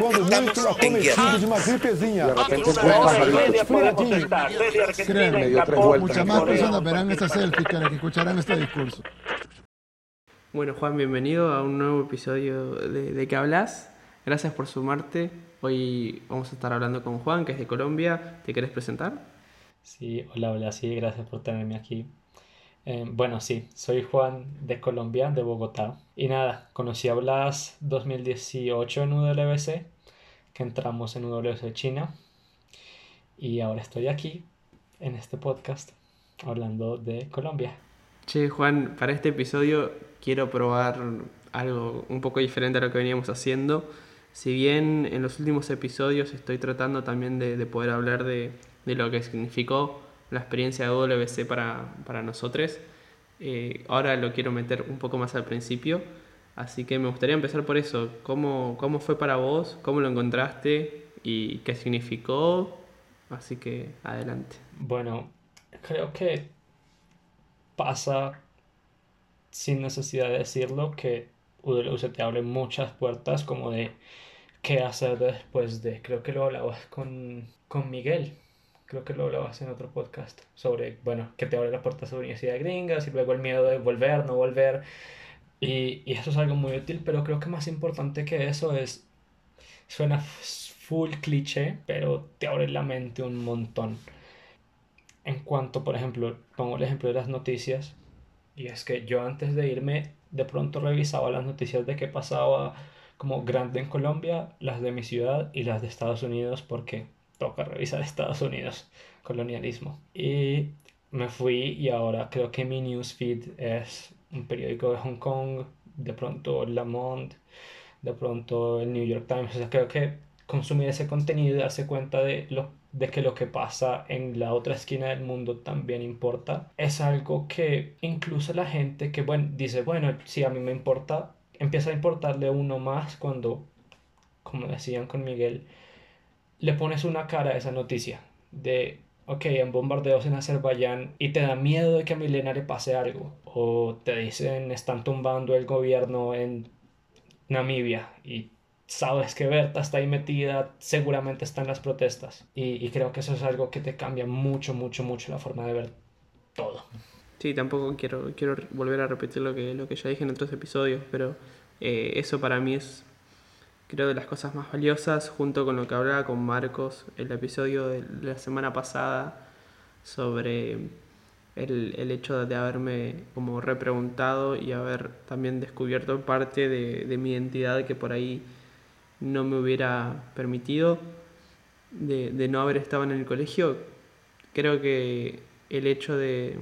Quando muito acometido de uma gripezinha. De repente dio tres Japón, vueltas. Muchas más personas verán esta selfie que las que escucharán este discurso. Bueno, Juan, bienvenido a un nuevo episodio de, de ¿Qué hablas? Gracias por sumarte. Hoy vamos a estar hablando con Juan, que es de Colombia. ¿Te querés presentar? Sí, hola, hola, sí, gracias por tenerme aquí. Eh, bueno, sí, soy Juan de Colombia, de Bogotá. Y nada, conocí a Blas 2018 en UWC, que entramos en UWC China. Y ahora estoy aquí, en este podcast, hablando de Colombia. Che, Juan, para este episodio quiero probar algo un poco diferente a lo que veníamos haciendo. Si bien en los últimos episodios estoy tratando también de, de poder hablar de, de lo que significó la experiencia de WC para, para nosotros, eh, ahora lo quiero meter un poco más al principio. Así que me gustaría empezar por eso. ¿Cómo, cómo fue para vos? ¿Cómo lo encontraste? ¿Y qué significó? Así que adelante. Bueno, creo que pasa sin necesidad de decirlo que UWC te abre muchas puertas como de qué hacer después de, creo que lo hablabas con, con Miguel, creo que lo hablabas en otro podcast sobre, bueno, que te abre las puertas a universidad gringas y luego el miedo de volver, no volver. Y, y eso es algo muy útil, pero creo que más importante que eso es, suena full cliché, pero te abre la mente un montón. En cuanto, por ejemplo, pongo el ejemplo de las noticias, y es que yo antes de irme, de pronto revisaba las noticias de qué pasaba como grande en Colombia, las de mi ciudad y las de Estados Unidos, porque toca revisar Estados Unidos, colonialismo. Y me fui y ahora creo que mi newsfeed es un periódico de Hong Kong, de pronto Le Monde, de pronto el New York Times. O sea, creo que consumir ese contenido y darse cuenta de, lo, de que lo que pasa en la otra esquina del mundo también importa, es algo que incluso la gente que, bueno, dice, bueno, si a mí me importa, empieza a importarle uno más cuando, como decían con Miguel, le pones una cara a esa noticia de, ok, en bombardeos en Azerbaiyán y te da miedo de que a Milena le pase algo, o te dicen están tumbando el gobierno en Namibia y sabes que Berta está ahí metida, seguramente está en las protestas. Y, y, creo que eso es algo que te cambia mucho, mucho, mucho la forma de ver todo. Sí, tampoco quiero, quiero volver a repetir lo que, lo que ya dije en otros episodios, pero eh, eso para mí es, creo, de las cosas más valiosas, junto con lo que hablaba con Marcos, el episodio de la semana pasada sobre el, el hecho de haberme como repreguntado y haber también descubierto parte de, de mi identidad que por ahí no me hubiera permitido de, de, no haber estado en el colegio, creo que el hecho de,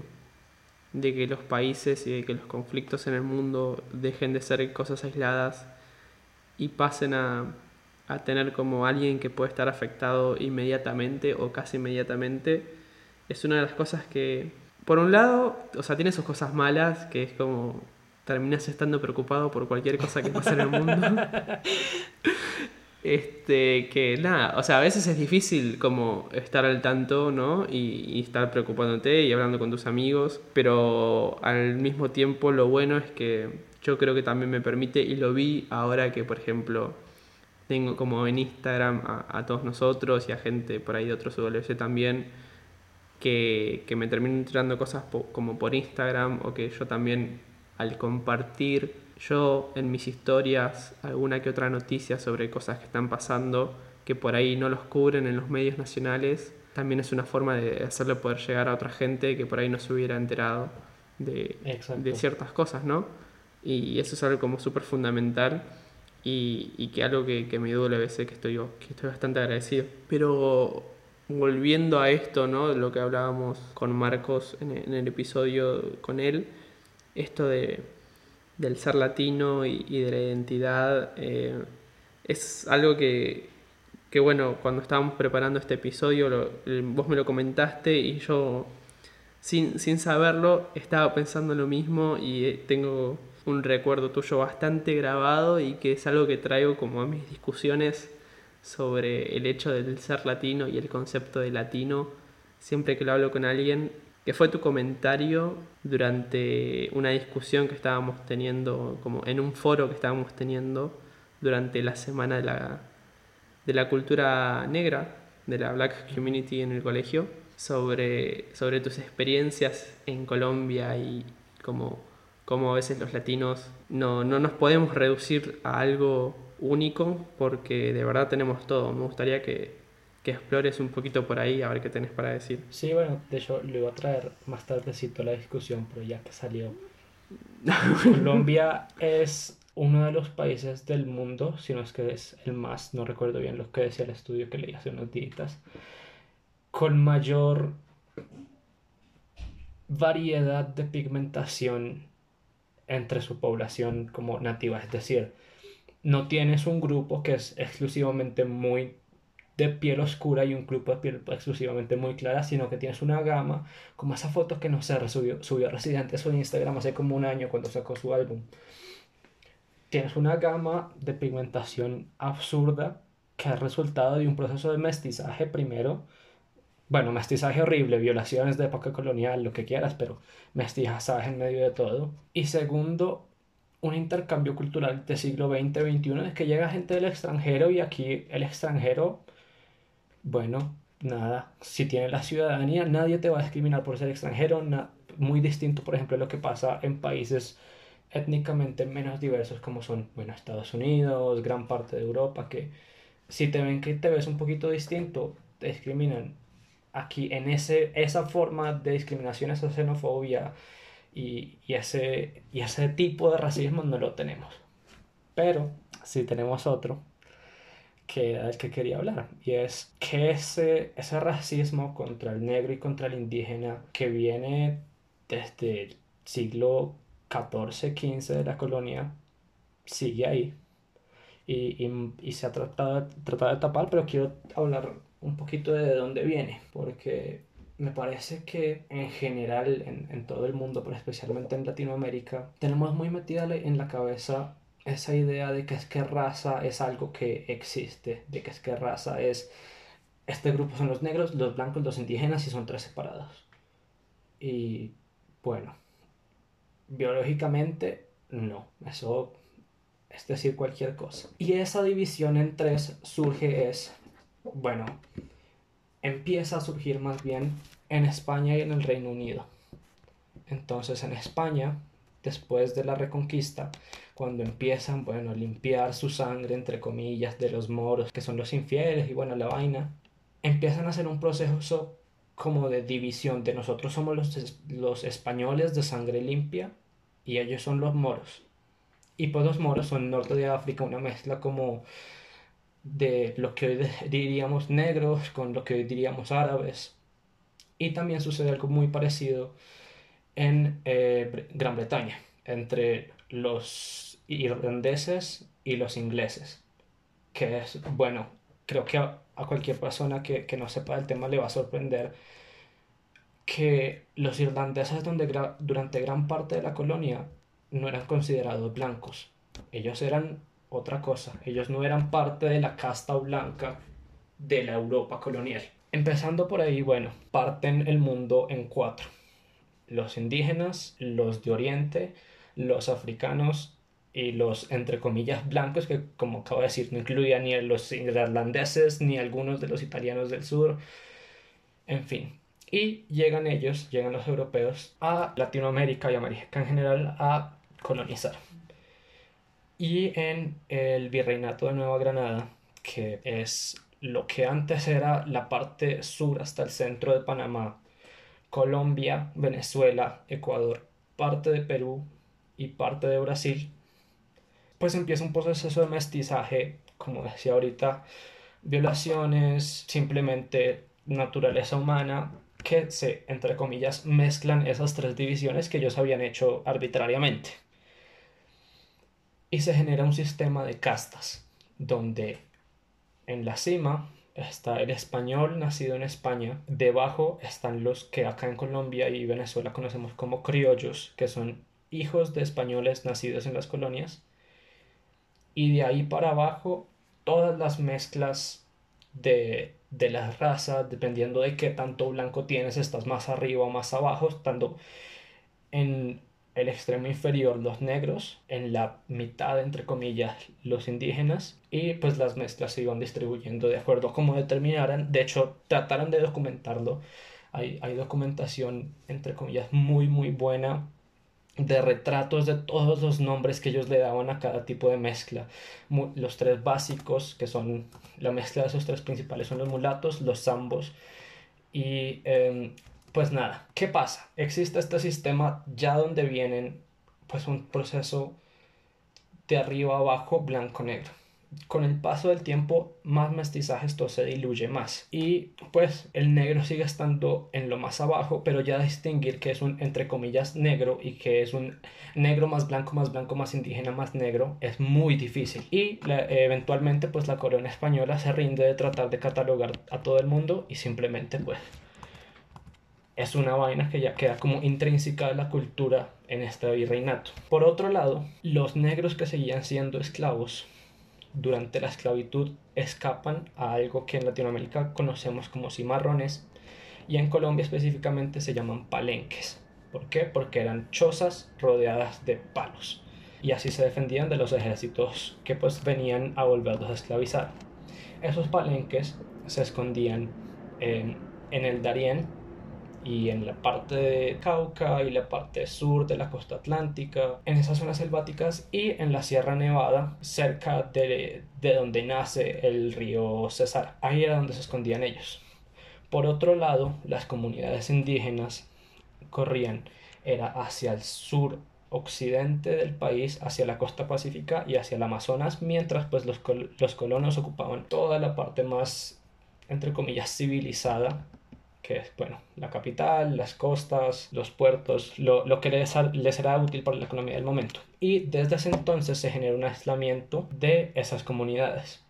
de, que los países y de que los conflictos en el mundo dejen de ser cosas aisladas y pasen a, a tener como alguien que puede estar afectado inmediatamente o casi inmediatamente, es una de las cosas que, por un lado, o sea, tiene sus cosas malas, que es como terminas estando preocupado por cualquier cosa que pase en el mundo. este, que nada, o sea, a veces es difícil como estar al tanto, ¿no? Y, estar preocupándote y hablando con tus amigos, pero al mismo tiempo lo bueno es que yo creo que también me permite, y lo vi ahora que, por ejemplo, tengo como en Instagram a, todos nosotros y a gente por ahí de otros WC también, que, que me terminan entrando cosas como por Instagram o que yo también al compartir yo en mis historias alguna que otra noticia sobre cosas que están pasando que por ahí no los cubren en los medios nacionales, también es una forma de hacerle poder llegar a otra gente que por ahí no se hubiera enterado de, de ciertas cosas, ¿no? Y eso es algo como súper fundamental y, y, que algo que, que me duele a veces que estoy, que estoy bastante agradecido. Pero volviendo a esto, ¿no? Lo que hablábamos con Marcos en, en el episodio con él, esto de, del ser latino y, de la identidad eh, es algo que, que, bueno, cuando estábamos preparando este episodio, vos me lo comentaste y yo, sin, sin saberlo, estaba pensando lo mismo y tengo un recuerdo tuyo bastante grabado y que es algo que traigo como a mis discusiones sobre el hecho del ser latino y el concepto de latino. Siempre que lo hablo con alguien que fue tu comentario durante una discusión que estábamos teniendo, como en un foro que estábamos teniendo durante la semana de la, de la cultura negra, de la black community en el colegio, sobre, sobre tus experiencias en Colombia y cómo, cómo a veces los latinos no, no nos podemos reducir a algo único porque de verdad tenemos todo. Me gustaría que, que explores un poquito por ahí a ver qué tenés para decir. Sí, bueno, de hecho lo iba a traer más tardecito la discusión, pero ya que salió. Colombia es uno de los países del mundo, si no es que es el más, no recuerdo bien lo que decía el estudio que leí hace unos días, con mayor variedad de pigmentación entre su población como nativa. Es decir, no tienes un grupo que es exclusivamente muy de piel oscura y un grupo de piel exclusivamente muy clara, sino que tienes una gama, como esa foto que no sé, subió, subió Residente a Instagram hace como un año cuando sacó su álbum. Tienes una gama de pigmentación absurda que es resultado de un proceso de mestizaje primero, bueno, mestizaje horrible, violaciones de época colonial, lo que quieras, pero mestizaje en medio de todo. Y segundo, un intercambio cultural de siglo XX, XXI, es que llega gente del extranjero y aquí el extranjero bueno, nada, si tienes la ciudadanía, nadie te va a discriminar por ser extranjero, muy distinto, por ejemplo, a lo que pasa en países étnicamente menos diversos como son, bueno, Estados Unidos, gran parte de Europa, que si te ven que te ves un poquito distinto, te discriminan. Aquí, en ese, esa forma de discriminación, esa xenofobia y, y, ese, y ese tipo de racismo no lo tenemos. Pero si tenemos otro, que era el que quería hablar, y es que ese, ese racismo contra el negro y contra el indígena que viene desde el siglo XIV, XV de la colonia, sigue ahí. Y, y, y se ha tratado, tratado de tapar, pero quiero hablar un poquito de dónde viene, porque me parece que en general en, en, todo el mundo, pero especialmente en Latinoamérica, tenemos muy metida en la cabeza esa idea de que es que raza es algo que existe, de que es que raza es, este grupo son los negros, los blancos, los indígenas y son tres separados. Y bueno, biológicamente no, eso es decir cualquier cosa. Y esa división en tres surge es, bueno, empieza a surgir más bien en España y en el Reino Unido. Entonces en España después de la reconquista, cuando empiezan, bueno, a limpiar su sangre, entre comillas, de los moros, que son los infieles, y bueno, la vaina, empiezan a hacer un proceso como de división, de nosotros somos los, los españoles de sangre limpia y ellos son los moros. Y pues los moros son norte de África, una mezcla como de lo que hoy diríamos negros con lo que hoy diríamos árabes. Y también sucede algo muy parecido en eh, Gran Bretaña, entre los irlandeses y los ingleses, que es, bueno, creo que a, cualquier persona que, que, no sepa el tema le va a sorprender que los irlandeses donde durante gran parte de la colonia no eran considerados blancos, ellos eran otra cosa, ellos no eran parte de la casta blanca de la Europa colonial. Empezando por ahí, bueno, parten el mundo en cuatro los indígenas, los de Oriente, los africanos y los, entre comillas, blancos, que como acabo de decir, no incluía ni los irlandeses ni algunos de los italianos del sur, en fin. Y llegan ellos, llegan los europeos a Latinoamérica y América en general a colonizar. Y en el virreinato de Nueva Granada, que es lo que antes era la parte sur hasta el centro de Panamá, Colombia, Venezuela, Ecuador, parte de Perú y parte de Brasil, pues empieza un proceso de mestizaje, como decía ahorita, violaciones, simplemente naturaleza humana, que se, entre comillas, mezclan esas tres divisiones que ellos habían hecho arbitrariamente. Y se genera un sistema de castas, donde en la cima está el español nacido en España. Debajo están los que acá en Colombia y Venezuela conocemos como criollos, que son hijos de españoles nacidos en las colonias. Y de ahí para abajo, todas las mezclas de, de las razas, dependiendo de qué tanto blanco tienes, estás más arriba o más abajo, estando en, el extremo inferior los negros, en la mitad, entre comillas, los indígenas, y pues las mezclas se iban distribuyendo de acuerdo a cómo determinaran. De hecho, trataron de documentarlo. Hay, hay documentación, entre comillas, muy, muy buena de retratos de todos los nombres que ellos le daban a cada tipo de mezcla. los tres básicos, que son la mezcla de esos tres principales, son los mulatos, los zambos y em, pues nada, ¿qué pasa? Existe este sistema ya donde vienen pues un proceso de arriba abajo blanco-negro. Con el paso del tiempo, más mestizaje esto se diluye más. Y pues el negro sigue estando en lo más abajo, pero ya distinguir que es un entre comillas negro y que es un negro más blanco, más blanco, más indígena, más negro, es muy difícil. Y eventualmente pues la corona española se rinde de tratar de catalogar a todo el mundo y simplemente pues es una vaina que ya queda como intrínseca de la cultura en este virreinato. Por otro lado, los negros que seguían siendo esclavos durante la esclavitud escapan a algo que en Latinoamérica conocemos como cimarrones y en Colombia específicamente se llaman palenques. ¿Por qué? Porque eran chozas rodeadas de palos y así se defendían de los ejércitos que pues venían a volverlos a esclavizar. Esos palenques se escondían en, en el Darién y en la parte de Cauca y la parte sur de la costa atlántica, en esas zonas selváticas y en la Sierra Nevada, cerca de, de donde nace el río César. Ahí era donde se escondían ellos. Por otro lado, las comunidades indígenas corrían era hacia el sur occidente del país, hacia la costa pacífica y hacia el Amazonas, mientras pues los, los colonos ocupaban toda la parte más, entre comillas, civilizada que es, bueno, la capital, las costas, los puertos, lo, lo que les, les, será útil para la economía del momento. Y desde ese entonces se genera un aislamiento de esas comunidades.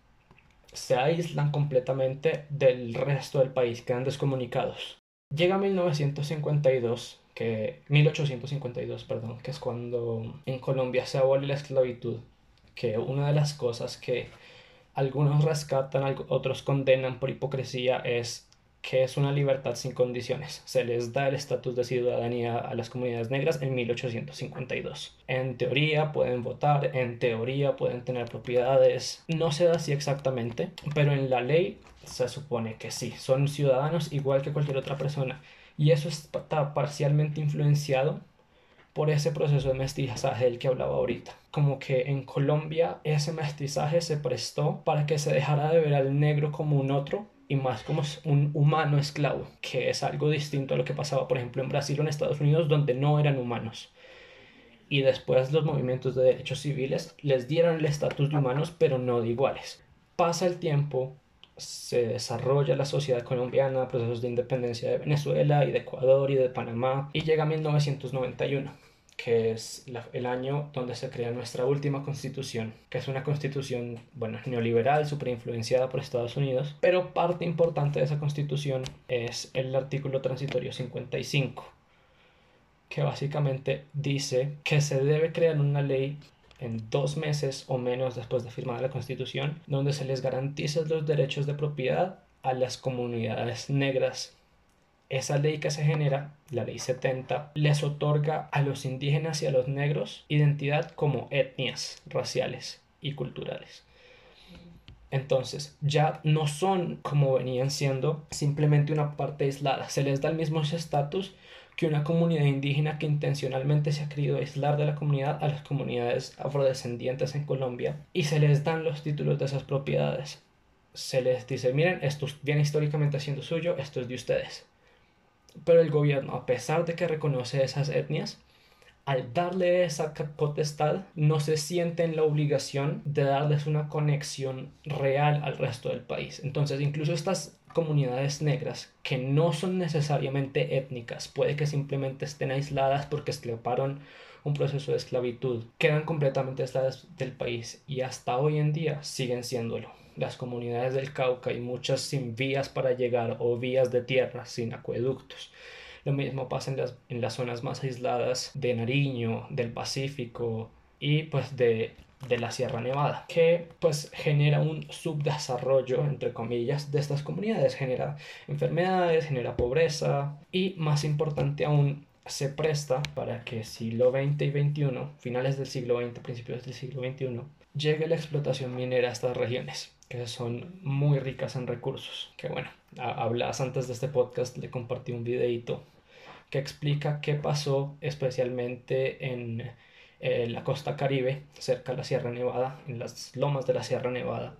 Se aíslan completamente del resto del país, quedan descomunicados. Llega 1952, que 1852, perdón, que es cuando en Colombia se abole la esclavitud, que una de las cosas que algunos rescatan, otros condenan por hipocresía es que es una libertad sin condiciones. Se les da el estatus de ciudadanía a las comunidades negras en 1852. En teoría pueden votar, en teoría pueden tener propiedades. No se da así exactamente, pero en la ley se supone que sí, son ciudadanos igual que cualquier otra persona. Y eso está parcialmente influenciado por ese proceso de mestizaje del que hablaba ahorita. Como que en Colombia ese mestizaje se prestó para que se dejara de ver al negro como un otro y más como un humano esclavo, que es algo distinto a lo que pasaba, por ejemplo, en Brasil o en Estados Unidos, donde no eran humanos. Y después los movimientos de derechos civiles les dieron el estatus de humanos, pero no de iguales. Pasa el tiempo, se desarrolla la sociedad colombiana, procesos de independencia de Venezuela y de Ecuador y de Panamá, y llega 1991 que es el año donde se crea nuestra última constitución, que es una constitución, bueno, neoliberal, súper influenciada por Estados Unidos, pero parte importante de esa constitución es el artículo transitorio 55, que básicamente dice que se debe crear una ley en dos meses o menos después de firmar la constitución, donde se les garantice los derechos de propiedad a las comunidades negras esa ley que se genera, la ley 70, les otorga a los indígenas y a los negros identidad como etnias raciales y culturales. Entonces, ya no son como venían siendo simplemente una parte aislada, se les da el mismo estatus que una comunidad indígena que intencionalmente se ha querido aislar de la comunidad a las comunidades afrodescendientes en Colombia y se les dan los títulos de esas propiedades. Se les dice, miren, esto viene históricamente siendo suyo, esto es de ustedes. Pero el gobierno, a pesar de que reconoce esas etnias, al darle esa potestad, no se siente en la obligación de darles una conexión real al resto del país. Entonces, incluso estas comunidades negras, que no son necesariamente étnicas, puede que simplemente estén aisladas porque esclaparon un proceso de esclavitud, quedan completamente aisladas del país y hasta hoy en día siguen siéndolo las comunidades del Cauca y muchas sin vías para llegar o vías de tierra, sin acueductos. Lo mismo pasa en las, en las zonas más aisladas de Nariño, del Pacífico y pues de, de la Sierra Nevada, que pues genera un subdesarrollo, entre comillas, de estas comunidades, genera enfermedades, genera pobreza y más importante aún, se presta para que siglo XX y XXI, finales del siglo XX, principios del siglo XXI, llegue la explotación minera a estas regiones, que son muy ricas en recursos. Que bueno, hablas antes de este podcast, le compartí un videito que explica qué pasó especialmente en eh, la costa caribe, cerca de la Sierra Nevada, en las lomas de la Sierra Nevada,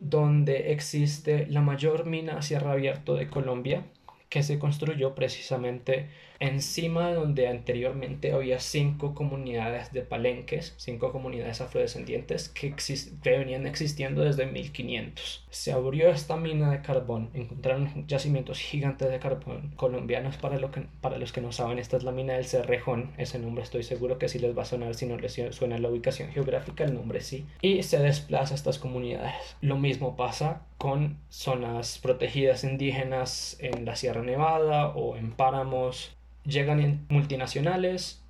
donde existe la mayor mina a Sierra abierto de Colombia, que se construyó precisamente encima de donde anteriormente había cinco comunidades de palenques, cinco comunidades afrodescendientes que, venían existiendo desde 1500. Se abrió esta mina de carbón, encontraron yacimientos gigantes de carbón colombianos para, lo que, para los que no saben, esta es la mina del Cerrejón, ese nombre estoy seguro que sí les va a sonar si no les suena la ubicación geográfica, el nombre sí, y se desplaza a estas comunidades. Lo mismo pasa con zonas protegidas indígenas en la Sierra Nevada o en páramos llegan multinacionales,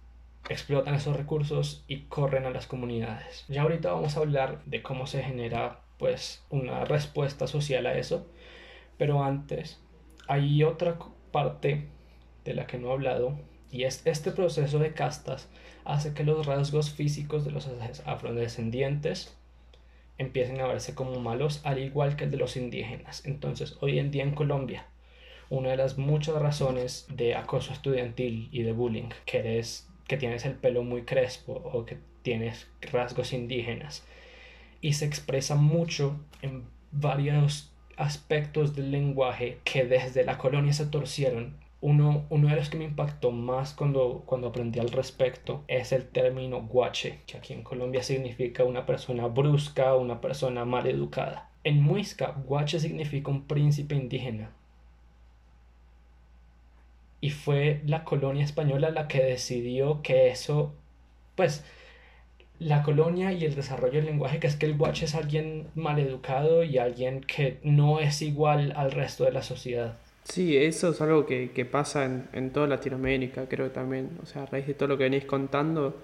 explotan esos recursos y corren a las comunidades. Ya ahorita vamos a hablar de cómo se genera pues una respuesta social a eso, pero antes hay otra parte de la que no he hablado y es este proceso de castas hace que los rasgos físicos de los afrodescendientes empiecen a verse como malos al igual que el de los indígenas. Entonces, hoy en día en Colombia una de las muchas razones de acoso estudiantil y de bullying, que eres que tienes el pelo muy crespo o que tienes rasgos indígenas y se expresa mucho en varios aspectos del lenguaje que desde la colonia se torcieron. Uno, uno de los que me impactó más cuando, cuando aprendí al respecto es el término guache, que aquí en Colombia significa una persona brusca, una persona mal educada. En Muisca, guache significa un príncipe indígena, y fue la colonia española la que decidió que eso, pues, la colonia y el desarrollo del lenguaje, que es que el guache es alguien maleducado y alguien que no es igual al resto de la sociedad. Sí, eso es algo que, pasa en, toda Latinoamérica, creo también. O sea, a raíz de todo lo que venís contando,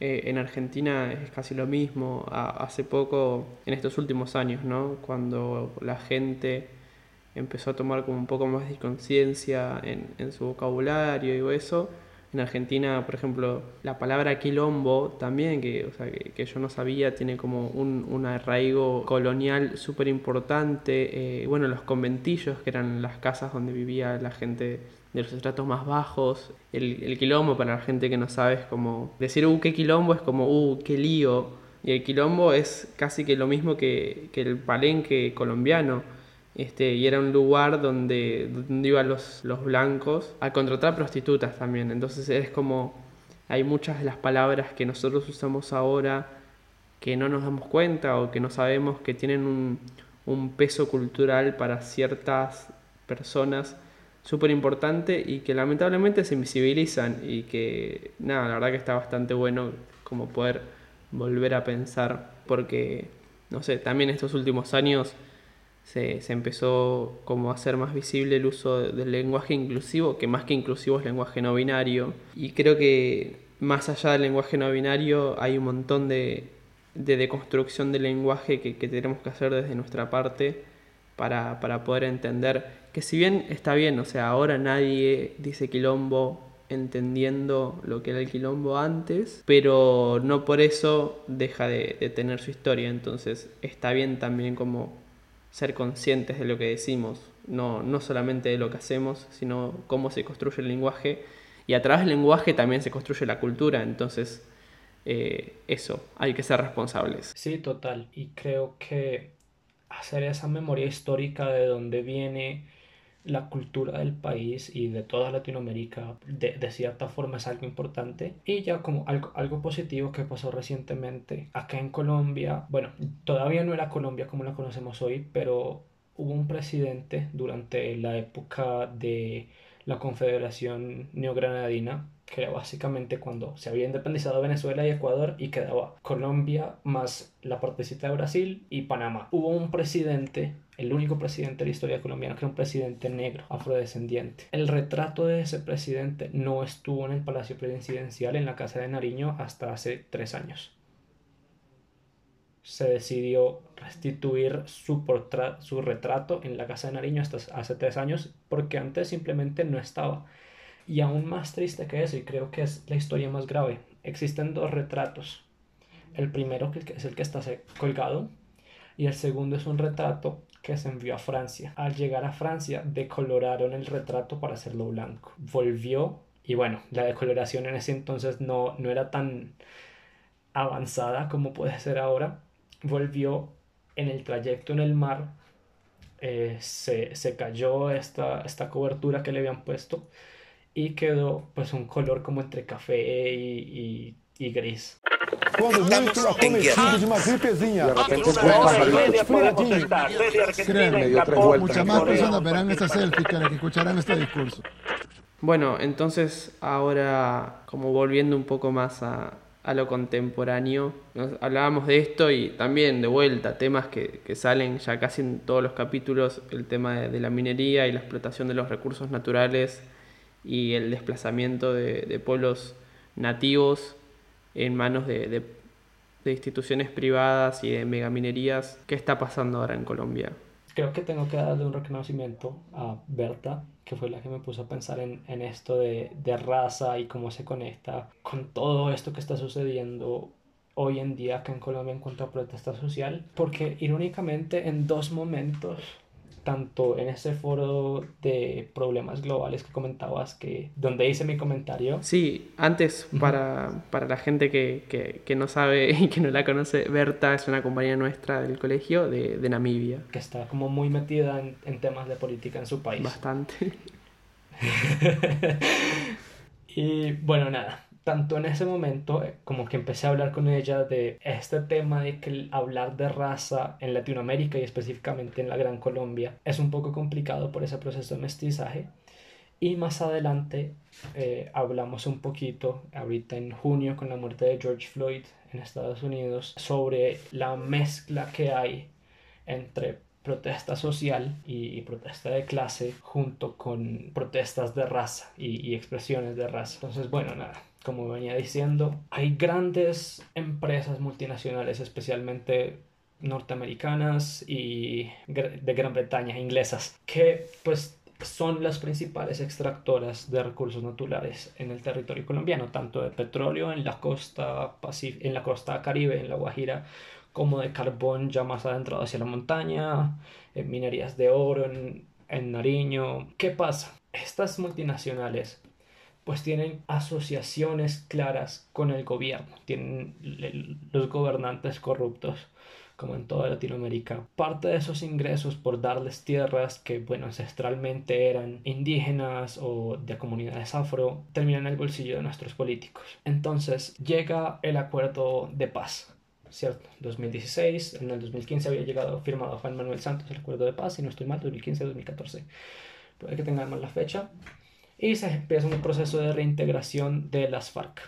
eh, en Argentina es casi lo mismo. hace poco, en estos últimos años, ¿no? Cuando la gente empezó a tomar como un poco más de conciencia en, su vocabulario y eso. En Argentina, por ejemplo, la palabra quilombo también, que, o sea, que, yo no sabía, tiene como un, un arraigo colonial súper importante. Eh, bueno, los conventillos, que eran las casas donde vivía la gente de los estratos más bajos. El, el quilombo, para la gente que no sabe, es como decir, uh, qué quilombo, es como, uh, qué lío. Y el quilombo es casi que lo mismo que, que el palenque colombiano este, y era un lugar donde, donde iban los, blancos a contratar prostitutas también. Entonces es como, hay muchas de las palabras que nosotros usamos ahora que no nos damos cuenta o que no sabemos que tienen un, un peso cultural para ciertas personas súper importante y que lamentablemente se invisibilizan y que nada, la verdad que está bastante bueno como poder volver a pensar porque, no sé, también estos últimos años se, se, empezó como a hacer más visible el uso del lenguaje inclusivo, que más que inclusivo es lenguaje no binario. Y creo que más allá del lenguaje no binario hay un montón de, de deconstrucción del lenguaje que, que, tenemos que hacer desde nuestra parte para, para poder entender que si bien está bien, o sea, ahora nadie dice quilombo entendiendo lo que era el quilombo antes, pero no por eso deja de, de tener su historia, entonces está bien también como ser conscientes de lo que decimos, no, no solamente de lo que hacemos, sino cómo se construye el lenguaje. Y a través del lenguaje también se construye la cultura, entonces eh, eso, hay que ser responsables. Sí, total. Y creo que hacer esa memoria histórica de dónde viene la cultura del país y de toda Latinoamérica de, de, cierta forma es algo importante. Y ya como algo, algo positivo que pasó recientemente acá en Colombia, bueno, todavía no era Colombia como la conocemos hoy, pero hubo un presidente durante la época de la Confederación Neogranadina que era básicamente cuando se había independizado Venezuela y Ecuador y quedaba Colombia más la partecita de Brasil y Panamá. Hubo un presidente, el único presidente de la historia colombiana que era un presidente negro, afrodescendiente. El retrato de ese presidente no estuvo en el Palacio Presidencial en la Casa de Nariño hasta hace tres años. Se decidió restituir su, su retrato en la Casa de Nariño hasta hace tres años porque antes simplemente no estaba Y aún más triste que eso, y creo que es la historia más grave, existen dos retratos. El primero es el que está colgado y el segundo es un retrato que se envió a Francia. Al llegar a Francia decoloraron el retrato para hacerlo blanco. Volvió y bueno, la decoloración en ese entonces no, no era tan avanzada como puede ser ahora. Volvió en el trayecto en el mar eh, se, se, cayó esta, esta cobertura que le habían puesto y quedó pues un color como entre café y, y, y gris. Quando muito acometido de uma gripezinha. De Créanme, muchas más personas verán esta selfie que las que escucharán este discurso. Bueno, entonces ahora como volviendo un poco más a, a lo contemporáneo. Nos hablábamos de esto y también de vuelta, temas que, que salen ya casi en todos los capítulos, el tema de, la minería y la explotación de los recursos naturales y el desplazamiento de, de pueblos nativos en manos de, de, de instituciones privadas y de megaminerías. ¿Qué está pasando ahora en Colombia? Creo que tengo que darle un reconocimiento a Berta, que fue la que me puso a pensar en, en esto de, de raza y cómo se conecta con todo esto que está sucediendo hoy en día acá en Colombia en cuanto a protesta social, porque irónicamente en dos momentos tanto en ese foro de problemas globales que comentabas, que donde hice mi comentario. Sí, antes, para, para la gente que, que, que, no sabe y que no la conoce, Berta es una compañía nuestra del colegio de, de Namibia. Que está como muy metida en, en temas de política en su país. Bastante. y bueno, nada, tanto en ese momento eh, como que empecé a hablar con ella de este tema de que hablar de raza en Latinoamérica y específicamente en la Gran Colombia es un poco complicado por ese proceso de mestizaje. Y más adelante eh, hablamos un poquito, ahorita en junio con la muerte de George Floyd en Estados Unidos, sobre la mezcla que hay entre protesta social y, y, protesta de clase junto con protestas de raza y, y, expresiones de raza. Entonces, bueno, nada, como venía diciendo, hay grandes empresas multinacionales, especialmente norteamericanas y de Gran Bretaña, inglesas, que pues son las principales extractoras de recursos naturales en el territorio colombiano, tanto de petróleo en la costa, en la costa caribe, en la Guajira, como de carbón ya más adentrado hacia la montaña, en minerías de oro en, en Nariño. ¿Qué pasa? Estas multinacionales pues tienen asociaciones claras con el gobierno, tienen los gobernantes corruptos como en toda Latinoamérica. Parte de esos ingresos por darles tierras que, bueno, ancestralmente eran indígenas o de comunidades afro, terminan en el bolsillo de nuestros políticos. Entonces llega el acuerdo de paz. ¿Cierto? 2016, en el 2015 había llegado firmado Juan Manuel Santos el acuerdo de paz, y no estoy mal, 2015-2014. Puede que tengan mal la fecha y se empieza un proceso de reintegración de las FARC,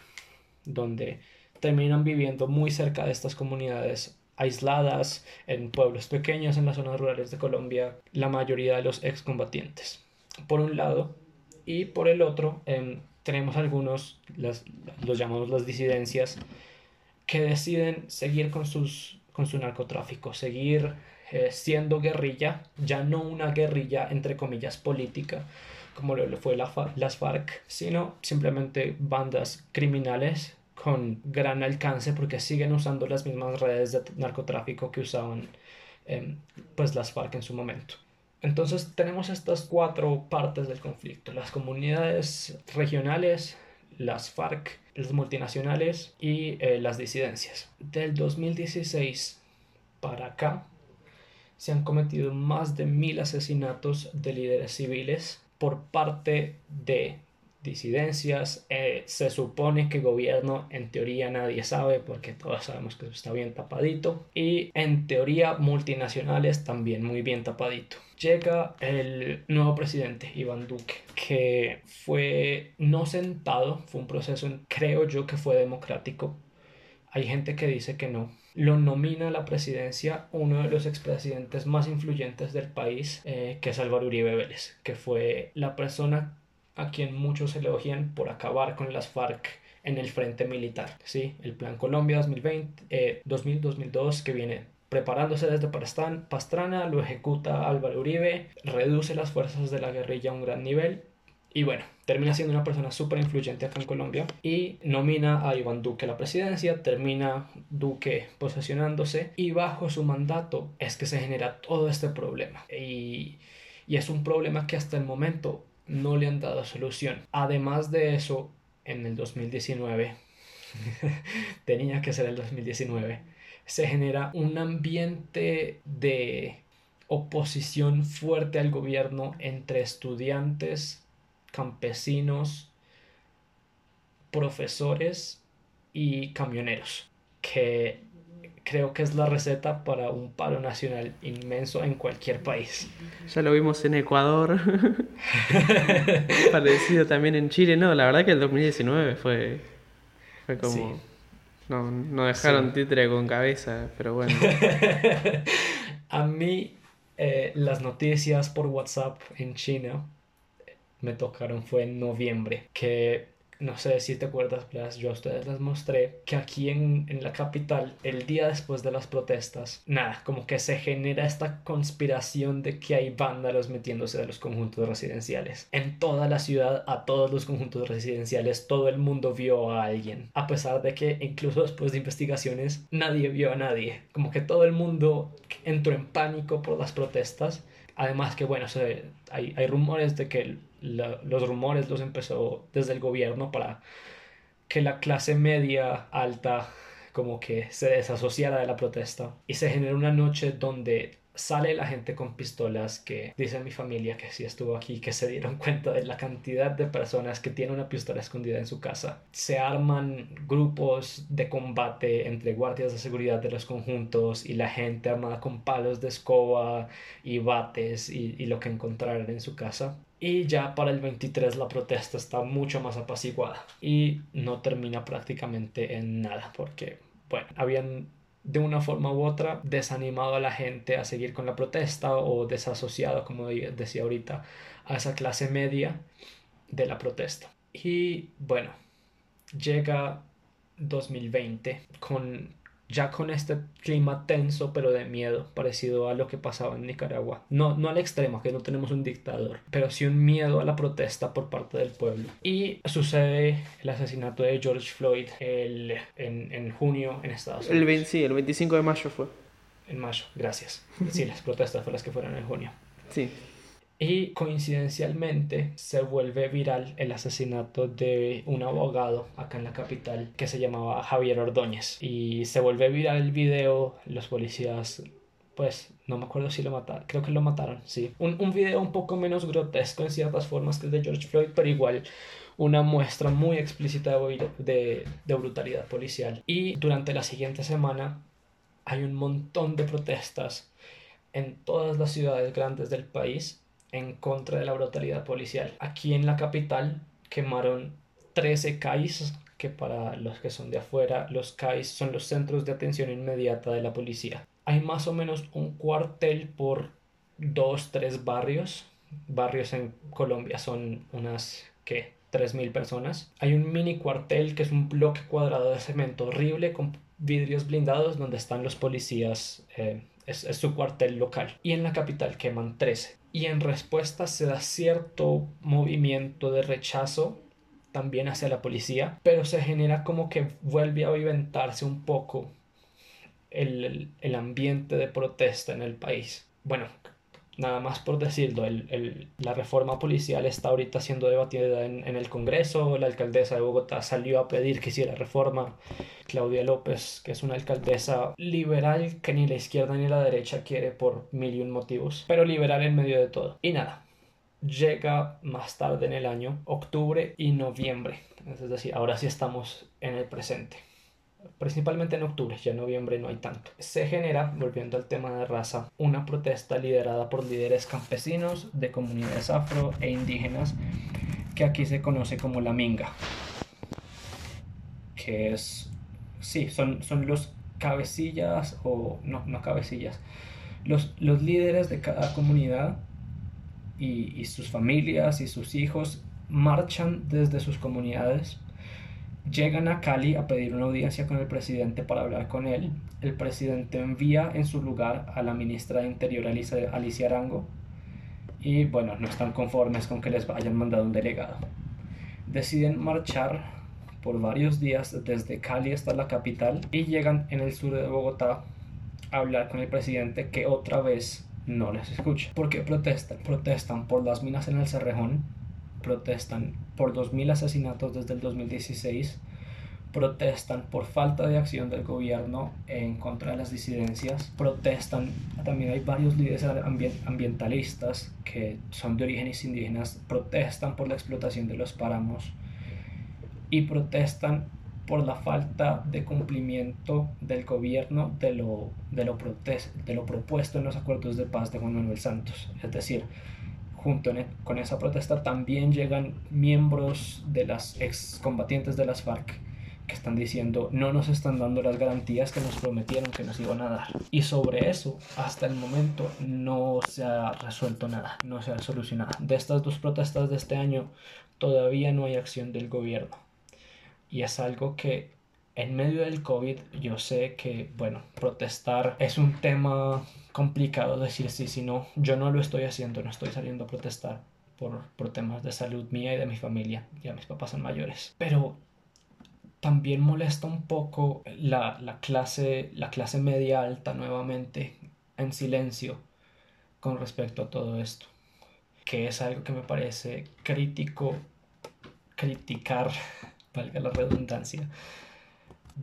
donde terminan viviendo muy cerca de estas comunidades aisladas, en pueblos pequeños en las zonas rurales de Colombia, la mayoría de los excombatientes. Por un lado, y por el otro, eh, tenemos algunos, los llamamos las disidencias, que deciden seguir con, sus, con su narcotráfico, seguir eh, siendo guerrilla, ya no una guerrilla entre comillas política, como lo fue la las FARC, sino simplemente bandas criminales con gran alcance porque siguen usando las mismas redes de narcotráfico que usaban eh, pues las FARC en su momento. Entonces tenemos estas cuatro partes del conflicto, las comunidades regionales, las FARC, las multinacionales y eh, las disidencias. Del 2016 para acá se han cometido más de mil asesinatos de líderes civiles por parte de disidencias. Eh, se supone que gobierno, en teoría nadie sabe porque todos sabemos que está bien tapadito. Y en teoría multinacionales también muy bien tapadito. Llega el nuevo presidente, Iván Duque, que fue no sentado, fue un proceso, creo yo que fue democrático. Hay gente que dice que no, lo nomina a la presidencia uno de los expresidentes más influyentes del país, eh, que es Álvaro Uribe Vélez, que fue la persona a quien muchos elogian por acabar con las FARC en el frente militar. ¿sí? El Plan Colombia 2020, eh, 2000-2002 que viene preparándose desde Pastrana, lo ejecuta Álvaro Uribe, reduce las fuerzas de la guerrilla a un gran nivel Y bueno, termina siendo una persona súper influyente acá en Colombia y nomina a Iván Duque a la presidencia, termina Duque posesionándose y bajo su mandato es que se genera todo este problema. Y, y es un problema que hasta el momento no le han dado solución. Además de eso, en el 2019, tenía que ser el 2019, se genera un ambiente de oposición fuerte al gobierno entre estudiantes, campesinos, profesores y camioneros, que creo que es la receta para un paro nacional inmenso en cualquier país. Ya lo vimos en Ecuador, parecido también en Chile, no, la verdad que el 2019 fue, fue como... No, no dejaron títere con cabeza, pero bueno. A mí eh, las noticias por WhatsApp en China me tocaron fue en noviembre, que no sé si te acuerdas, yo a ustedes les mostré que aquí en, en, la capital, el día después de las protestas, nada, como que se genera esta conspiración de que hay vándalos metiéndose de los conjuntos residenciales. En toda la ciudad, a todos los conjuntos residenciales, todo el mundo vio a alguien, a pesar de que incluso después de investigaciones, nadie vio a nadie. Como que todo el mundo entró en pánico por las protestas. Además que, bueno, hay, hay rumores de que los rumores los empezó desde el gobierno para que la clase media alta como que se desasociara de la protesta. Y se generó una noche donde sale la gente con pistolas que dice mi familia que sí estuvo aquí que se dieron cuenta de la cantidad de personas que tienen una pistola escondida en su casa. Se arman grupos de combate entre guardias de seguridad de los conjuntos y la gente armada con palos de escoba y bates y, y lo que encontraran en su casa y ya para el 23 la protesta está mucho más apaciguada y no termina prácticamente en nada porque, bueno, habían de una forma u otra desanimado a la gente a seguir con la protesta o desasociado, como decía ahorita, a esa clase media de la protesta. Y bueno, llega 2020 con ya con este clima tenso pero de miedo, parecido a lo que pasaba en Nicaragua. No, no al extremo, que no tenemos un dictador, pero sí un miedo a la protesta por parte del pueblo. Y sucede el asesinato de George Floyd el, en, en junio en Estados Unidos. El 20, sí, el 25 de mayo fue. En mayo, gracias. Sí, las protestas fueron las que fueron en junio. Sí. Y coincidencialmente se vuelve viral el asesinato de un abogado acá en la capital que se llamaba Javier Ordóñez. Y se vuelve viral el video, los policías pues no me acuerdo si lo mataron, creo que lo mataron, sí. Un, un video un poco menos grotesco en ciertas formas que el de George Floyd, pero igual una muestra muy explícita de, de, de brutalidad policial. Y durante la siguiente semana hay un montón de protestas en todas las ciudades grandes del país en contra de la brutalidad policial. Aquí en la capital quemaron 13 CAIs, que para los que son de afuera, los CAIs son los centros de atención inmediata de la policía. Hay más o menos un cuartel por dos, tres barrios. Barrios en Colombia son unas, ¿qué? 3.000 personas. Hay un mini cuartel que es un bloque cuadrado de cemento horrible con vidrios blindados donde están los policías. Eh, es, es, su cuartel local. Y en la capital queman 13 y en respuesta se da cierto movimiento de rechazo también hacia la policía, pero se genera como que vuelve a viventarse un poco el, el, ambiente de protesta en el país. Bueno, nada más por decirlo, el, el, la reforma policial está ahorita siendo debatida en, en, el Congreso, la alcaldesa de Bogotá salió a pedir que hiciera reforma, Claudia López, que es una alcaldesa liberal que ni la izquierda ni la derecha quiere por mil y un motivos, pero liberal en medio de todo. Y nada, llega más tarde en el año, octubre y noviembre, es decir, ahora sí estamos en el presente principalmente en octubre, ya en noviembre no hay tanto. Se genera, volviendo al tema de raza, una protesta liderada por líderes campesinos de comunidades afro e indígenas que aquí se conoce como la Minga, que es, sí, son, son los cabecillas o no, no cabecillas, los, los líderes de cada comunidad y, y sus familias y sus hijos marchan desde sus comunidades Llegan a Cali a pedir una audiencia con el presidente para hablar con él. El presidente envía en su lugar a la ministra de Interior Alicia, Arango y bueno, no están conformes con que les hayan mandado un delegado. Deciden marchar por varios días desde Cali hasta la capital y llegan en el sur de Bogotá a hablar con el presidente que otra vez no les escucha. ¿Por qué protestan? Protestan por las minas en el Cerrejón, protestan por 2.000 asesinatos desde el 2016, protestan por falta de acción del gobierno en contra de las disidencias, protestan, también hay varios líderes ambientalistas que son de orígenes indígenas, protestan por la explotación de los páramos y protestan por la falta de cumplimiento del gobierno de lo, de lo, de lo propuesto en los acuerdos de paz de Juan Manuel Santos. Es decir, junto e, con esa protesta también llegan miembros de las excombatientes de las FARC que están diciendo no nos están dando las garantías que nos prometieron que nos iban a dar. Y sobre eso, hasta el momento, no se ha resuelto nada, no se ha solucionado. De estas dos protestas de este año, todavía no hay acción del gobierno. Y es algo que en medio del COVID yo sé que, bueno, protestar es un tema complicado decir sí, si no, yo no lo estoy haciendo, no estoy saliendo a protestar por, por temas de salud mía y de mi familia, ya mis papás son mayores. Pero también molesta un poco la, la, clase, la clase media alta nuevamente en silencio con respecto a todo esto, que es algo que me parece crítico criticar, valga la redundancia,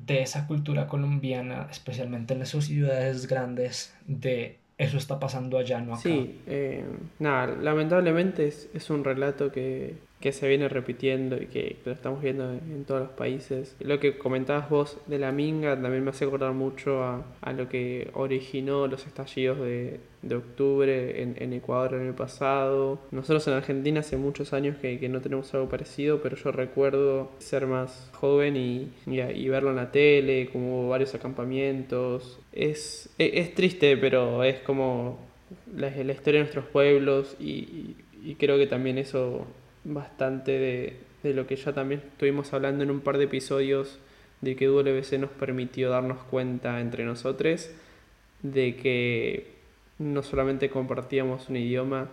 de esa cultura colombiana, especialmente en esas ciudades grandes, de eso está pasando allá, no acá. Sí, eh, nada, lamentablemente es, es un relato que, que se viene repitiendo y que lo estamos viendo en todos los países. Lo que comentabas vos de la minga también me hace acordar mucho a, a lo que originó los estallidos de, de octubre en, en, Ecuador en el pasado. Nosotros en Argentina hace muchos años que, que, no tenemos algo parecido, pero yo recuerdo ser más joven y, y, verlo en la tele, como hubo varios acampamientos. Es, es, es triste, pero es como la, la, historia de nuestros pueblos y, y creo que también eso bastante de, de, lo que ya también estuvimos hablando en un par de episodios de que WC nos permitió darnos cuenta entre nosotros de que no solamente compartíamos un idioma,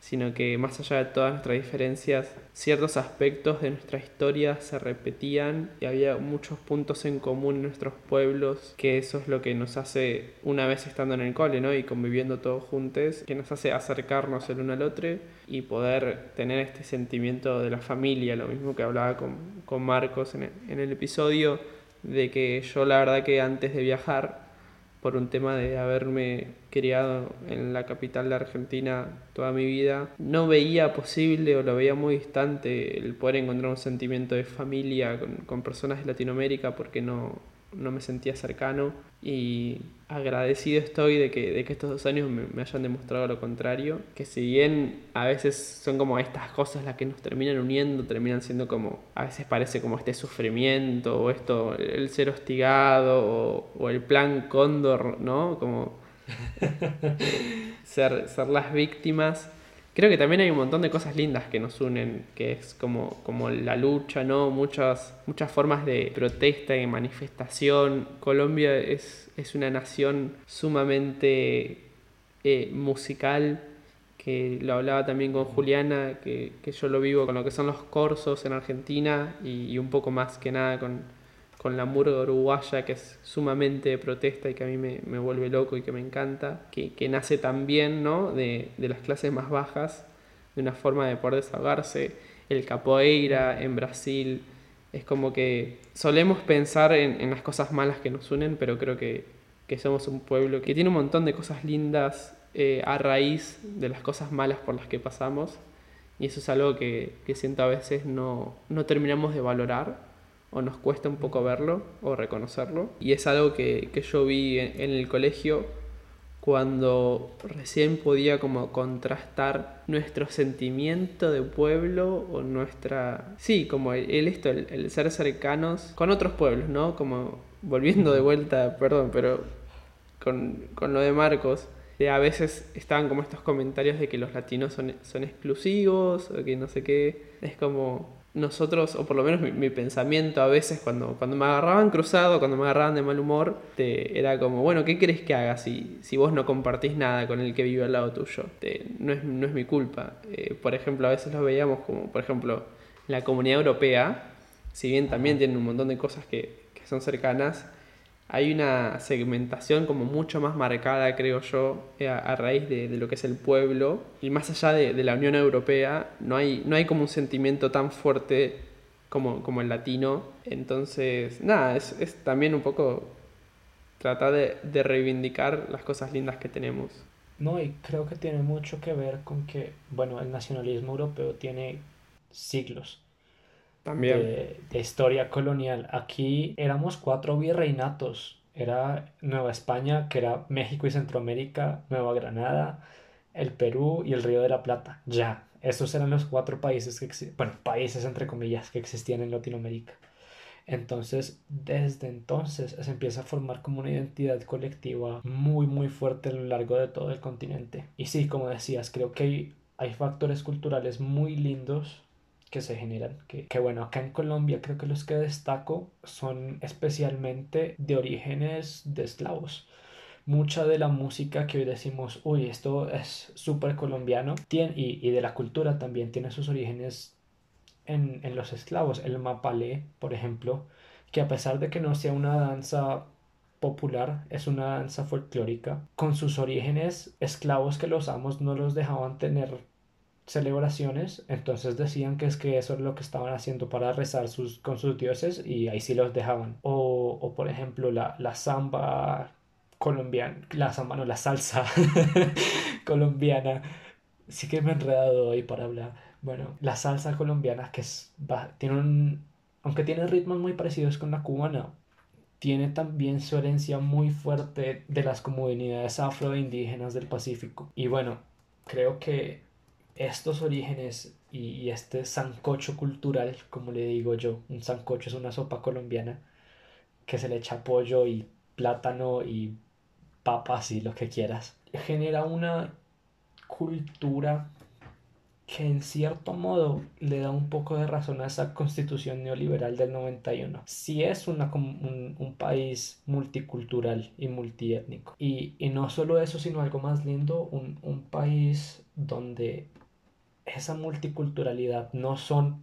sino que más allá de todas nuestras diferencias, ciertos aspectos de nuestra historia se repetían y había muchos puntos en común en nuestros pueblos, que eso es lo que nos hace, una vez estando en el cole ¿no? y conviviendo todos juntos, que nos hace acercarnos el uno al otro y poder tener este sentimiento de la familia, lo mismo que hablaba con, con Marcos en el, en el episodio, de que yo la verdad que antes de viajar, por un tema de haberme criado en la capital de Argentina toda mi vida, no veía posible o lo veía muy distante el poder encontrar un sentimiento de familia con, con personas de Latinoamérica porque no, no me sentía cercano y agradecido estoy de que, de que estos dos años me, me, hayan demostrado lo contrario, que si bien a veces son como estas cosas las que nos terminan uniendo, terminan siendo como, a veces parece como este sufrimiento o esto, el ser hostigado o, o el plan cóndor, ¿no? Como ser, ser las víctimas creo que también hay un montón de cosas lindas que nos unen, que es como, como la lucha, ¿no? Muchas, muchas formas de protesta y manifestación. Colombia es, es una nación sumamente eh, musical, que lo hablaba también con Juliana, que, que, yo lo vivo con lo que son los corsos en Argentina y, y un poco más que nada con, con la murga uruguaya, que es sumamente protesta y que a mí me, me vuelve loco y que me encanta, que, que nace también ¿no? de, de, las clases más bajas, de una forma de poder desahogarse. El capoeira en Brasil, es como que solemos pensar en, en las cosas malas que nos unen, pero creo que, que, somos un pueblo que tiene un montón de cosas lindas eh, a raíz de las cosas malas por las que pasamos. Y eso es algo que, que siento a veces no, no terminamos de valorar o nos cuesta un poco verlo o reconocerlo. Y es algo que, que yo vi en, el colegio cuando recién podía como contrastar nuestro sentimiento de pueblo o nuestra... Sí, como el, el esto, el, el, ser cercanos con otros pueblos, ¿no? Como volviendo de vuelta, perdón, pero con, con lo de Marcos. a veces estaban como estos comentarios de que los latinos son, son exclusivos o que no sé qué. Es como, nosotros, o por lo menos mi, pensamiento a veces cuando, cuando me agarraban cruzado, cuando me agarraban de mal humor, te, era como, bueno, ¿qué crees que haga si, si vos no compartís nada con el que vive al lado tuyo? no, es, no es mi culpa. Eh, por ejemplo, a veces lo veíamos como, por ejemplo, la comunidad europea, si bien también tienen un montón de cosas que, que son cercanas, hay una segmentación como mucho más marcada, creo yo, eh, a, raíz de, lo que es el pueblo. Y más allá de, la Unión Europea, no hay, no hay como un sentimiento tan fuerte como, como el latino. Entonces, nada, es, es también un poco tratar de, de, reivindicar las cosas lindas que tenemos. No, y creo que tiene mucho que ver con que, bueno, el nacionalismo europeo tiene siglos de, historia colonial. Aquí éramos cuatro virreinatos. Era Nueva España, que era México y Centroamérica, Nueva Granada, el Perú y el Río de la Plata. Ya, esos eran los cuatro países que bueno, países entre comillas que existían en Latinoamérica. Entonces, desde entonces se empieza a formar como una identidad colectiva muy, muy fuerte a lo largo de todo el continente. Y sí, como decías, creo que hay, hay factores culturales muy lindos que se generan. Que, que, bueno, acá en Colombia creo que los que destaco son especialmente de orígenes de esclavos. Mucha de la música que hoy decimos, uy, esto es súper colombiano, tiene, y, y, de la cultura también tiene sus orígenes en, en los esclavos. El mapalé, por ejemplo, que a pesar de que no sea una danza popular, es una danza folclórica, con sus orígenes esclavos que los amos no los dejaban tener celebraciones, entonces decían que es que eso es lo que estaban haciendo para rezar sus, con sus dioses y ahí sí los dejaban. O, o por ejemplo la, la samba colombiana, la samba no, la salsa colombiana, sí que me he enredado hoy para hablar. Bueno, la salsa colombiana que es, va, tiene un, aunque tiene ritmos muy parecidos con la cubana, tiene también su herencia muy fuerte de las comunidades afroindígenas del Pacífico. Y bueno, creo que estos orígenes y, este sancocho cultural, como le digo yo, un sancocho es una sopa colombiana que se le echa pollo y plátano y papas y lo que quieras, genera una cultura que en cierto modo le da un poco de razón a esa constitución neoliberal del 91. Si es una, un, un, país multicultural y multiétnico. Y, y, no solo eso, sino algo más lindo, un, un país donde esa multiculturalidad no son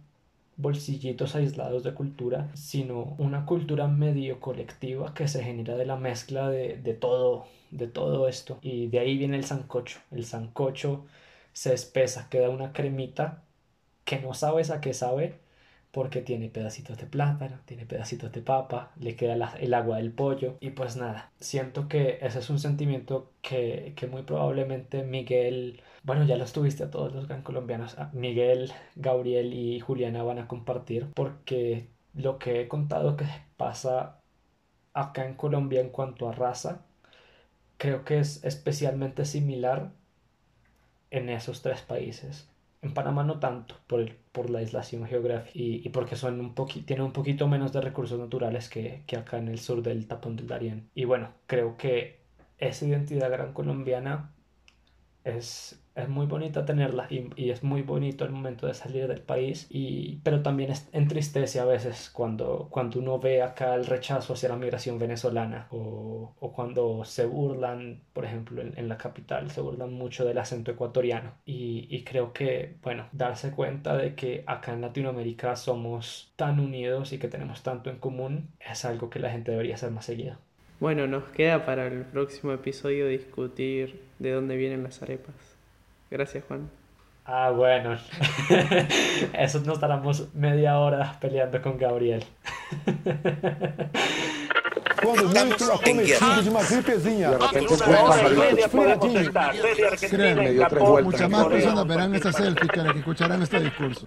bolsillitos aislados de cultura, sino una cultura medio colectiva que se genera de la mezcla de, de, todo, de todo esto. Y de ahí viene el sancocho. El sancocho se espesa, queda una cremita que no sabes a qué sabe, porque tiene pedacitos de plátano, tiene pedacitos de papa, le queda el agua del pollo y pues nada, siento que ese es un sentimiento que, que muy probablemente Miguel, bueno ya lo estuviste a todos los gran colombianos, Miguel, Gabriel y Juliana van a compartir porque lo que he contado que pasa acá en Colombia en cuanto a raza, creo que es especialmente similar en esos tres países. En Panamá no tanto, por, por la aislación geográfica y, y porque son un tienen un poquito menos de recursos naturales que, que acá en el sur del Tapón del Darién. Y bueno, creo que esa identidad gran colombiana es, es muy bonita tenerla y, y, es muy bonito el momento de salir del país, y, pero también es, entristece a veces cuando, cuando uno ve acá el rechazo hacia la migración venezolana o, o cuando se burlan, por ejemplo, en, en, la capital, se burlan mucho del acento ecuatoriano y, y creo que, bueno, darse cuenta de que acá en Latinoamérica somos tan unidos y que tenemos tanto en común es algo que la gente debería hacer más seguido. Bueno, nos queda para el próximo episodio discutir de dónde vienen las arepas. Gracias, Juan. Ah, bueno. Eso nos estaremos media hora peleando con Gabriel. Quando muito, acometido de uma gripezinha. Créanme, muchas más personas verán esta selfie que las que escucharán este discurso.